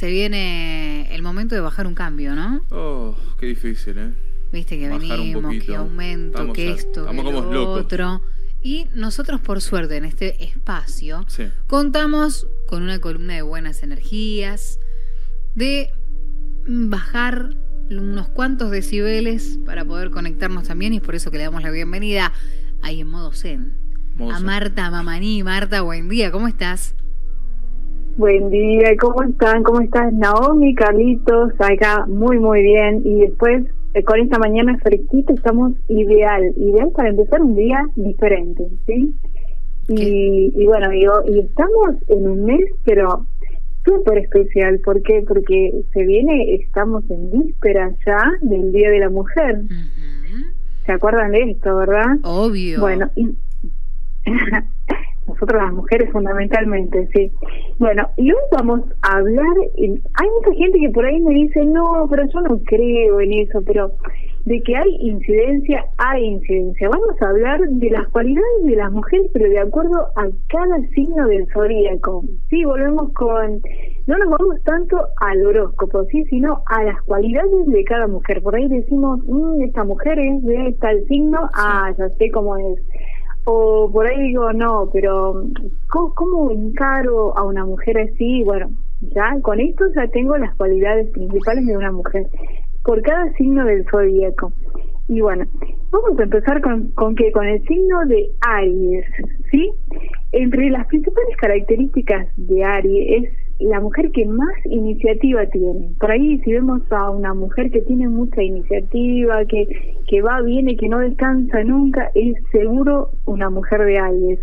se viene el momento de bajar un cambio, ¿no? Oh, qué difícil, ¿eh? Viste que venimos, que aumento, que esto, que lo otro. Y nosotros, por suerte, en este espacio, contamos con una columna de buenas energías, de bajar unos cuantos decibeles para poder conectarnos también, y es por eso que le damos la bienvenida ahí en modo zen. a Marta Mamaní. Marta, buen día, ¿cómo estás? Buen día, ¿cómo están? ¿Cómo estás, Naomi, Carlitos? Acá muy, muy bien. Y después, eh, con esta mañana fresquita, estamos ideal, ideal para empezar un día diferente, ¿sí? Y, y, bueno, y, y estamos en un mes, pero súper especial. ¿Por qué? Porque se viene, estamos en víspera ya del Día de la Mujer. ¿Se acuerdan de esto, verdad? Obvio. Bueno, y nosotros las mujeres fundamentalmente, sí. Bueno, y hoy vamos a hablar, hay mucha gente que por ahí me dice, no, pero yo no creo en eso, pero de que hay incidencia, hay incidencia. Vamos a hablar de las cualidades de las mujeres, pero de acuerdo a cada signo del zodíaco. Sí, volvemos con, no nos vamos tanto al horóscopo, sí, sino a las cualidades de cada mujer. Por ahí decimos, mm, esta mujer es de tal signo, ah, ya sé cómo es o por ahí digo, no, pero ¿cómo, encaro a una mujer así? Bueno, ya con esto ya tengo las cualidades principales de una mujer, por cada signo del zodíaco. Y bueno, vamos a empezar con, con que con el signo de Aries, ¿sí? Entre las principales características de Aries es la mujer que más iniciativa tiene. Por ahí si vemos a una mujer que tiene mucha iniciativa, que, que va, viene, que no descansa nunca, es seguro una mujer de Aries.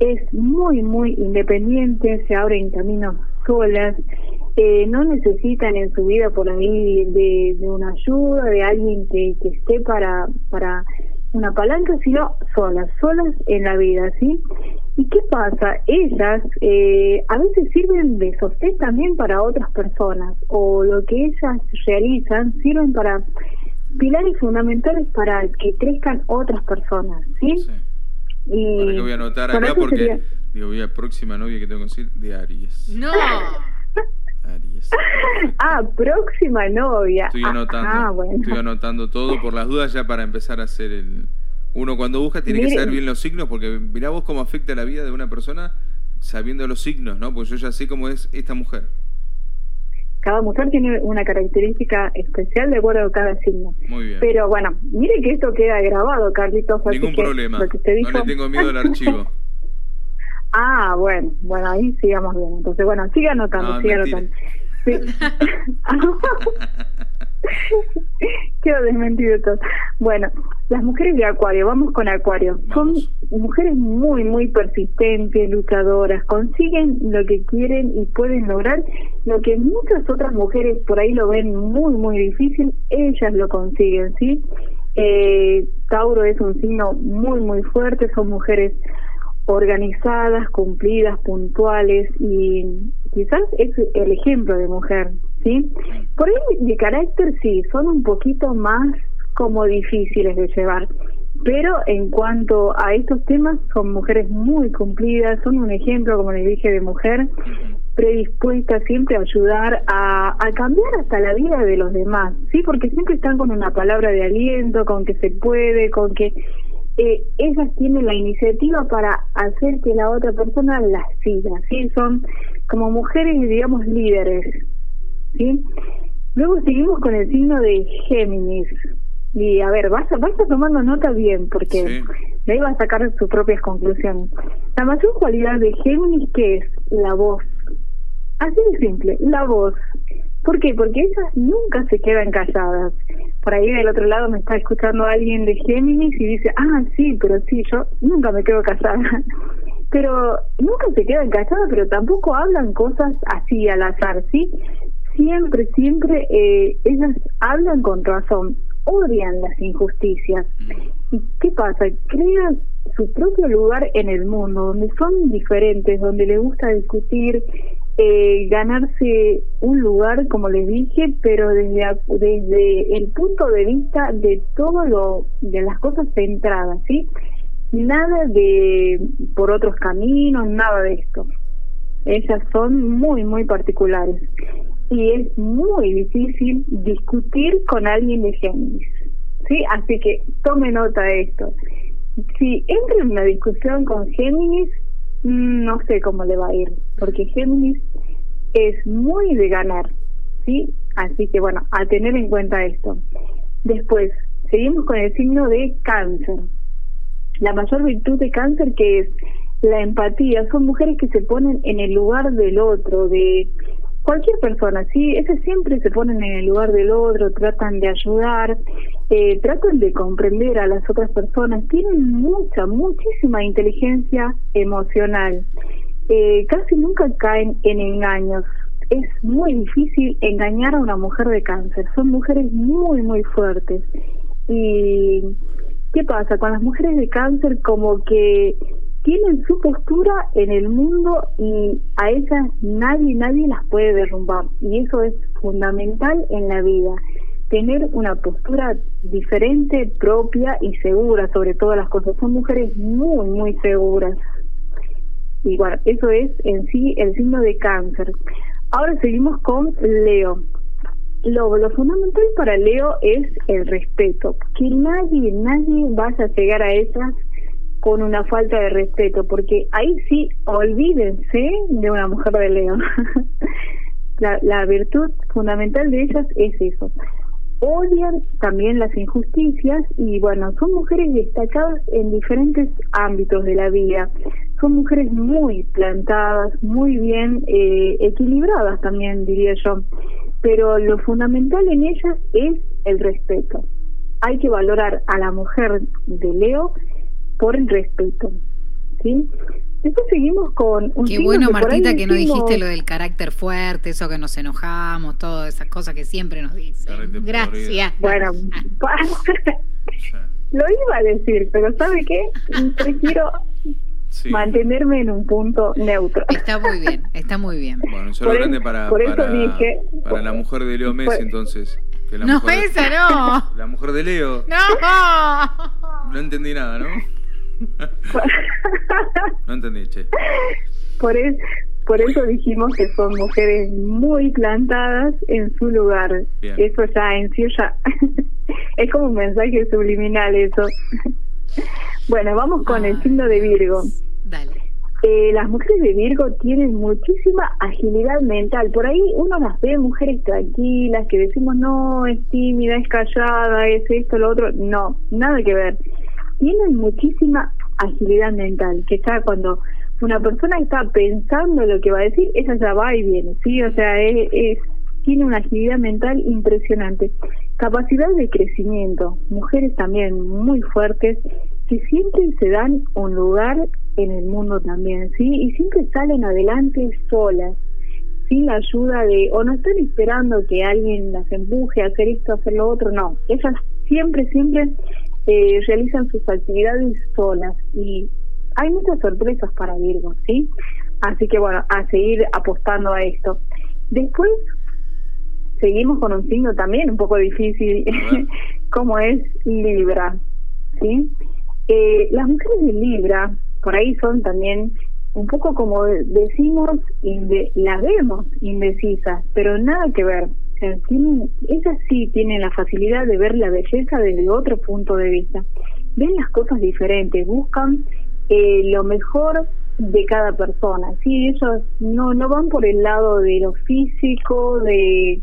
Es muy, muy independiente, se abren caminos solas, eh, no necesitan en su vida por ahí de, de una ayuda, de alguien que, que esté para una palanca, sino solas, solas en la vida, ¿sí? ¿Y qué pasa? Ellas eh, a veces sirven de sostén también para otras personas, o lo que ellas realizan sirven para pilares fundamentales para que crezcan otras personas, ¿sí? sí. Y voy a anotar acá porque digo, voy a próxima novia que tengo que decir de Aries. No. Aries. ah, próxima novia. Estoy anotando. Ah, bueno. Estoy anotando todo por las dudas ya para empezar a hacer el uno cuando busca tiene que saber bien los signos, porque mirá vos cómo afecta la vida de una persona sabiendo los signos, ¿no? Pues yo ya sé cómo es esta mujer. Cada mujer tiene una característica especial de acuerdo a cada signo. Muy bien. Pero bueno, mire que esto queda grabado, Carlitos. Ningún problema. no le tengo miedo al archivo. Ah, bueno, bueno, ahí sigamos bien. Entonces, bueno, siga anotando, siga anotando. Sí. Quedo desmentido todo. Bueno, las mujeres de Acuario, vamos con Acuario. Son mujeres muy, muy persistentes, luchadoras, consiguen lo que quieren y pueden lograr lo que muchas otras mujeres por ahí lo ven muy, muy difícil, ellas lo consiguen, ¿sí? Eh, Tauro es un signo muy, muy fuerte, son mujeres organizadas, cumplidas, puntuales y quizás es el ejemplo de mujer, ¿sí? Por ahí de carácter sí, son un poquito más como difíciles de llevar, pero en cuanto a estos temas son mujeres muy cumplidas, son un ejemplo, como les dije, de mujer predispuesta siempre a ayudar a, a cambiar hasta la vida de los demás, ¿sí? Porque siempre están con una palabra de aliento, con que se puede, con que eh, ellas tienen la iniciativa para hacer que la otra persona las siga, ¿sí? Son como mujeres, digamos, líderes, ¿sí? Luego seguimos con el signo de Géminis. Y a ver, vas, vas tomando nota bien, porque de ahí vas a sacar sus propias conclusiones. La mayor cualidad de Géminis, que es la voz. Así de simple, la voz. ¿Por qué? Porque ellas nunca se quedan calladas. Por ahí del otro lado me está escuchando alguien de Géminis y dice, ah, sí, pero sí, yo nunca me quedo callada. pero nunca se quedan calladas, pero tampoco hablan cosas así al azar, ¿sí? Siempre, siempre eh, ellas hablan con razón, odian las injusticias. ¿Y qué pasa? Crean su propio lugar en el mundo, donde son diferentes, donde les gusta discutir, eh, ganarse un lugar, como les dije, pero desde, el punto de vista de todo lo, de las cosas centradas, ¿sí? Nada de por otros caminos, nada de esto. Ellas son muy, muy particulares. y es muy difícil discutir con alguien de Géminis. ¿sí? Así que tome nota de esto. Si entra en una discusión con Géminis, no sé cómo le va a ir, porque Géminis es muy de ganar, ¿sí? Así que bueno, a tener en cuenta esto. Después, seguimos con el signo de cáncer. La mayor virtud de cáncer que es la empatía, son mujeres que se ponen en el lugar del otro, de cualquier persona, sí, esas siempre se ponen en el lugar del otro, tratan de ayudar, eh, tratan de comprender a las otras personas, tienen mucha, muchísima inteligencia emocional, eh, casi nunca caen en engaños. Es muy difícil engañar a una mujer de cáncer, son mujeres muy, muy fuertes. ¿Y qué pasa? Con las mujeres de cáncer como que tienen su postura en el mundo y a ellas nadie, nadie las puede derrumbar. Y eso es fundamental en la vida. Tener una postura diferente, propia y segura sobre todas las cosas. Son mujeres muy, muy seguras. Y bueno, eso es en sí el signo de cáncer. Ahora seguimos con Leo. Lo, lo fundamental para Leo es el respeto. Que nadie, nadie vaya a llegar a ellas con una falta de respeto, porque ahí sí, olvídense de una mujer de león. la, la virtud fundamental de ellas es eso. Odian también las injusticias y bueno, son mujeres destacadas en diferentes ámbitos de la vida. Son mujeres muy plantadas, muy bien eh, equilibradas también, diría yo. Pero lo fundamental en ellas es el respeto. Hay que valorar a la mujer de Leo por el respeto. ¿sí? Después seguimos con un Qué bueno, Martita, que no dijiste lo del carácter fuerte, eso que nos enojamos, todas esas cosas que siempre nos dicen. Gracias. Bueno, lo iba a decir, pero ¿sabe qué? Prefiero mantenerme en un punto neutro. Está muy bien, está muy bien. Bueno, un saludo grande para, para, dije, para la mujer de Leo Messi, entonces. Que la no, esa no. La mujer de Leo. No. No entendí nada, ¿no? no entendí, che. Por, por eso dijimos que son mujeres muy plantadas en su lugar. Eso ya en sí ya es como un mensaje subliminal eso. bueno, vamos con el signo de Virgo. Dale. Eh, las mujeres de Virgo tienen muchísima agilidad mental. Por ahí uno las ve mujeres tranquilas, que decimos, no, es tímida, es callada, es esto, lo otro. No, nada que ver tienen muchísima agilidad mental, que está cuando una persona está pensando lo que va a decir, ella ya va y viene, ¿sí? O sea, es, tiene una agilidad mental impresionante. Capacidad de crecimiento, mujeres también muy fuertes que siempre se dan un lugar en el mundo también, ¿sí? Y siempre salen adelante solas, sin la ayuda de, o no están esperando que alguien las empuje a hacer esto, a hacer lo otro, no. Ellas siempre, siempre eh, realizan sus actividades solas y hay muchas sorpresas para Virgo, ¿sí? Así que bueno, a seguir apostando a esto. Después seguimos con un signo también un poco difícil, como es Libra, ¿sí? Eh, las mujeres de Libra, por ahí son también un poco como decimos, las vemos indecisas, pero nada que ver ellas sí tienen la facilidad de ver la belleza desde otro punto de vista. Ven las cosas diferentes, buscan eh, lo mejor de cada persona. Sí, ellos no no van por el lado de lo físico, de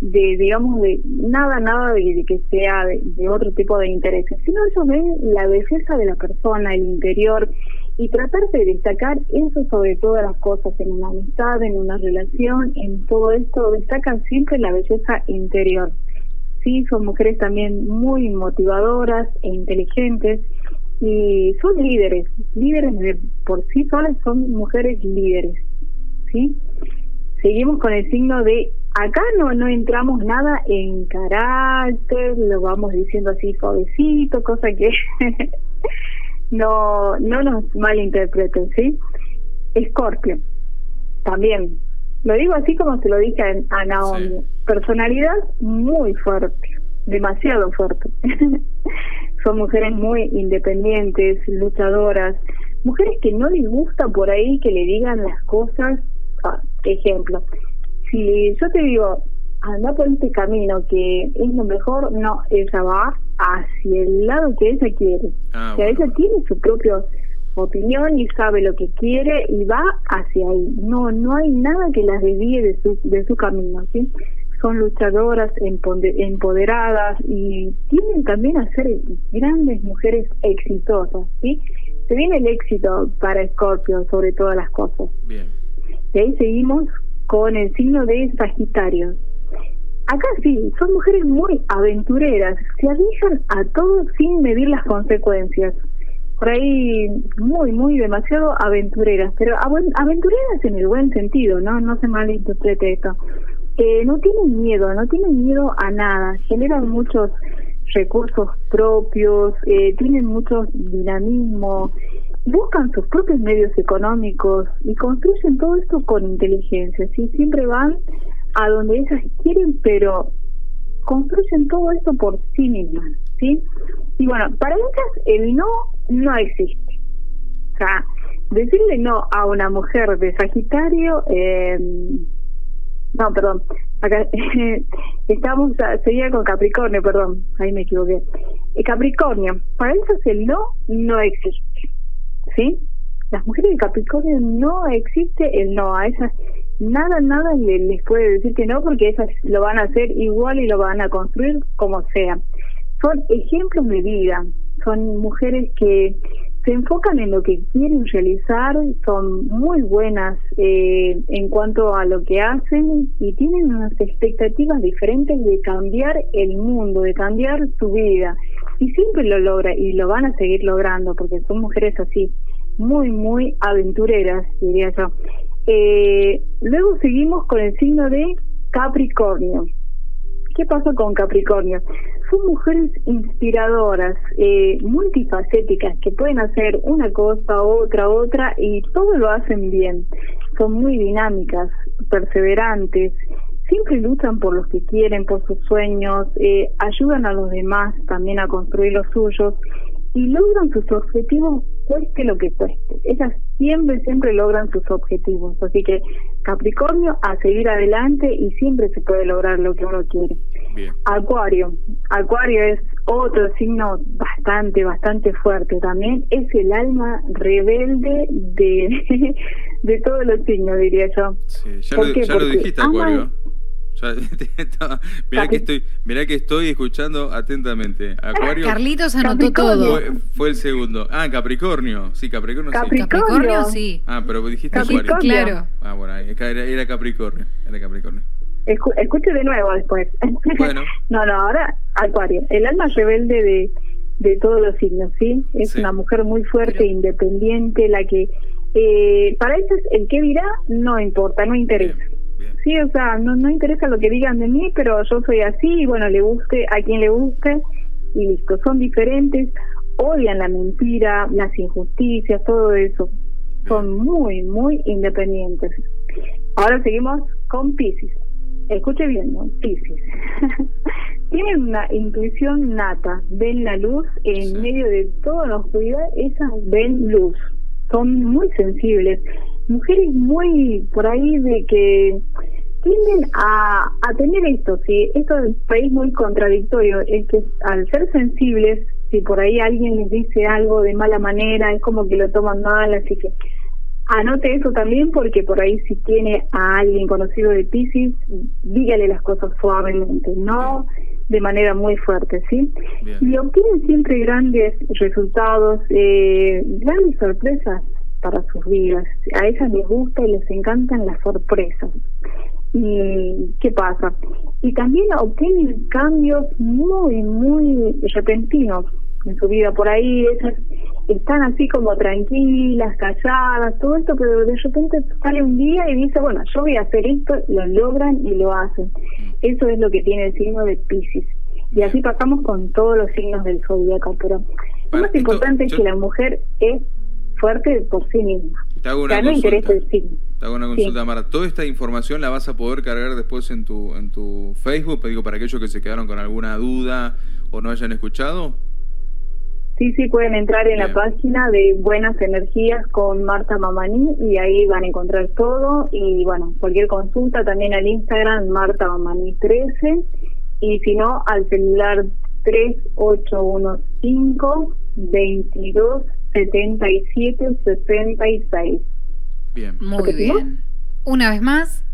de digamos de nada nada de, que sea de, de, otro tipo de intereses, sino ellos ven la belleza de la persona, el interior y tratar de destacar eso sobre todas las cosas, en una amistad, en una relación, en todo esto, destacan siempre la belleza interior. Sí, son mujeres también muy motivadoras e inteligentes y son líderes, líderes de por sí solas son mujeres líderes. ¿sí? Seguimos con el signo de acá no no entramos nada en carácter, lo vamos diciendo así suavecito, cosa que no, no nos malinterpreten, ¿sí? Escorpio, también. Lo digo así como se lo dije a, Naomi. Personalidad muy fuerte, demasiado fuerte. Son mujeres muy independientes, luchadoras, mujeres que no les gusta por ahí que le digan las cosas. Ah, ejemplo, si yo te digo, anda por este camino que es lo mejor, no, ella va hacia el lado que ella quiere. Ah, ella tiene su propia opinión y sabe lo que quiere y va hacia ahí. No, no hay nada que las desvíe de su, de su camino, ¿sí? Son luchadoras empoderadas y tienen también a ser grandes mujeres exitosas, ¿sí? Se viene el éxito para Scorpio sobre todas las cosas. Bien. Y ahí seguimos con el signo de Sagitario. Acá sí, son mujeres muy aventureras, se arriesgan a todo sin medir las consecuencias. Por ahí muy, muy demasiado aventureras, pero aventureras en el buen sentido, ¿no? No se malinterprete esto. Eh, no tienen miedo, no tienen miedo a nada, generan muchos recursos propios, eh, tienen mucho dinamismo, buscan sus propios medios económicos y construyen todo esto con inteligencia, ¿sí? Siempre van a donde ellas quieren, pero construyen todo esto por sí mismas, ¿sí? Y bueno, para ellas el no no existe. O sea, decirle no a una mujer de Sagitario, eh, no, perdón, acá estamos, seguía con Capricornio, perdón, ahí me equivoqué. Eh, Capricornio, para ellos el no no existe, ¿sí? Las mujeres de Capricornio no existe el no, a esas nada, nada les, puede decir que no porque esas lo van a hacer igual y lo van a construir como sea. Son ejemplos de vida, son mujeres que se enfocan en lo que quieren realizar, son muy buenas eh, en cuanto a lo que hacen y tienen unas expectativas diferentes de cambiar el mundo, de cambiar su vida. Y siempre lo logra y lo van a seguir logrando porque son mujeres así, muy, muy aventureras, diría yo. Eh, luego seguimos con el signo de Capricornio. ¿Qué pasa con Capricornio? Son mujeres inspiradoras, eh, multifacéticas, que pueden hacer una cosa, otra, otra, y todo lo hacen bien. Son muy dinámicas, perseverantes, siempre luchan por los que quieren, por sus sueños, eh, ayudan a los demás también a construir los suyos y logran sus objetivos cueste lo que cueste. Ellas siempre, siempre logran sus objetivos. Así que Capricornio a seguir adelante y siempre se puede lograr lo que uno quiere. Acuario. Acuario es otro signo bastante, bastante fuerte también. Es el alma rebelde de, de todos los signos, diría yo. Sí, ya, lo, ya lo, dijiste, Acuario. mirá, que estoy, mirá que estoy escuchando atentamente. Acuario. Carlitos anotó todo. Fue, el segundo. Ah, Capricornio. Sí, Capricornio, sí. Capricornio sí. Ah, pero dijiste Acuario. Claro. Ah, bueno, era, Capricornio. Era Capricornio. escuche de nuevo después. Bueno. no, no, ahora Acuario. El alma rebelde de, de todos los signos, ¿sí? Es una mujer muy fuerte, independiente, la que... Eh, para ellos el que dirá no importa, no interesa. Sí, o sea, no, no interesa lo que digan de mí, pero yo soy así y bueno, le guste a quien le guste y listo. Son diferentes, odian la mentira, las injusticias, todo eso. Son muy, muy independientes. Ahora seguimos con Pisces. Escuche bien, ¿no? Pisces. Tienen una intuición nata, ven la luz en medio de toda la oscuridad, esas ven luz. Son muy sensibles mujeres muy por ahí de que tienden a, a tener esto, sí, esto es un país muy contradictorio, es que al ser sensibles, si por ahí alguien les dice algo de mala manera, es como que lo toman mal, así que anote eso también porque por ahí si tiene a alguien conocido de Pisces, dígale las cosas suavemente, no de manera muy fuerte, ¿sí? Y obtienen siempre grandes resultados, eh, grandes sorpresas para sus vidas. A ellas les gusta y les encantan las sorpresas. ¿Y qué pasa? Y también obtienen cambios muy, muy repentinos en su vida. Por ahí ellas están así como tranquilas, calladas, todo esto, pero de repente sale un día y dice, bueno, yo voy a hacer esto, lo logran y lo hacen. Eso es lo que tiene el signo de Pisces. Y así pasamos con todos los signos del zodiaco, pero lo más importante es que la mujer es fuerte por sí misma. Te hago una consulta. Te hago una consulta, Mara. ¿Toda esta información la vas a poder cargar después en tu, en tu Facebook? Digo, para aquellos que se quedaron con alguna duda o no hayan escuchado. Sí, Sí, sí, pueden entrar en la página de Buenas Energías con Marta Mamaní y ahí van a encontrar todo. Y bueno, cualquier consulta también al Instagram Marta Mamaní 13 y si no al celular 3815 22 77 66. Bien. Muy bien. Una vez más.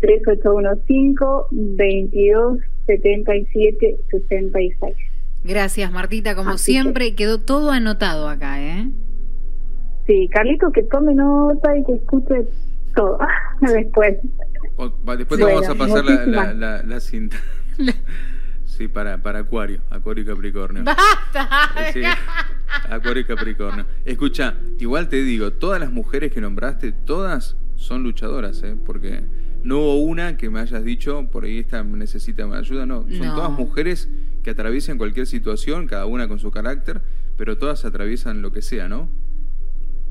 3815 22 77 66. Gracias, Martita. Como siempre, quedó todo anotado acá, ¿eh? Sí, Carlito, que tome nota y que escuche todo después. después te vamos a pasar la, la, la, cinta. sí, para, para Acuario, Acuario y Capricornio. ¡Basta! Sí, acuario y Capricornio. Escucha, igual te digo, todas las mujeres que nombraste, todas son luchadoras, ¿eh? Porque no hubo una que me hayas dicho, por ahí esta necesita ayuda, no. Son todas mujeres que atraviesan cualquier situación, cada una con su carácter, pero todas atraviesan lo que sea, ¿no?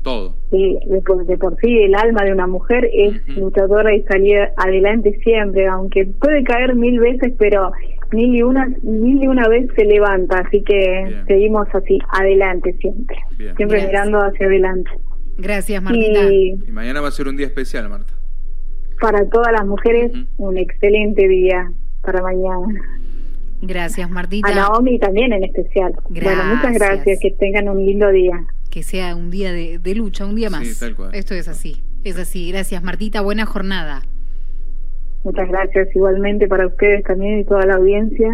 Todo. Sí, de por, sí el alma de una mujer es luchadora y salir adelante siempre, aunque puede caer mil veces, pero mil y una, mil y una vez se levanta, así que seguimos así, adelante siempre, siempre mirando hacia adelante. Gracias, Martita. Y, mañana va a ser un día especial, Marta. Para todas las mujeres, un excelente día para mañana. Gracias, Martita. A Naomi también en especial. Bueno, muchas gracias. Que tengan un lindo día. Que sea un día de, lucha, un día más. Sí, tal cual. Esto es así. Es así. Gracias, Martita. Buena jornada. Muchas gracias igualmente para ustedes también y toda la audiencia.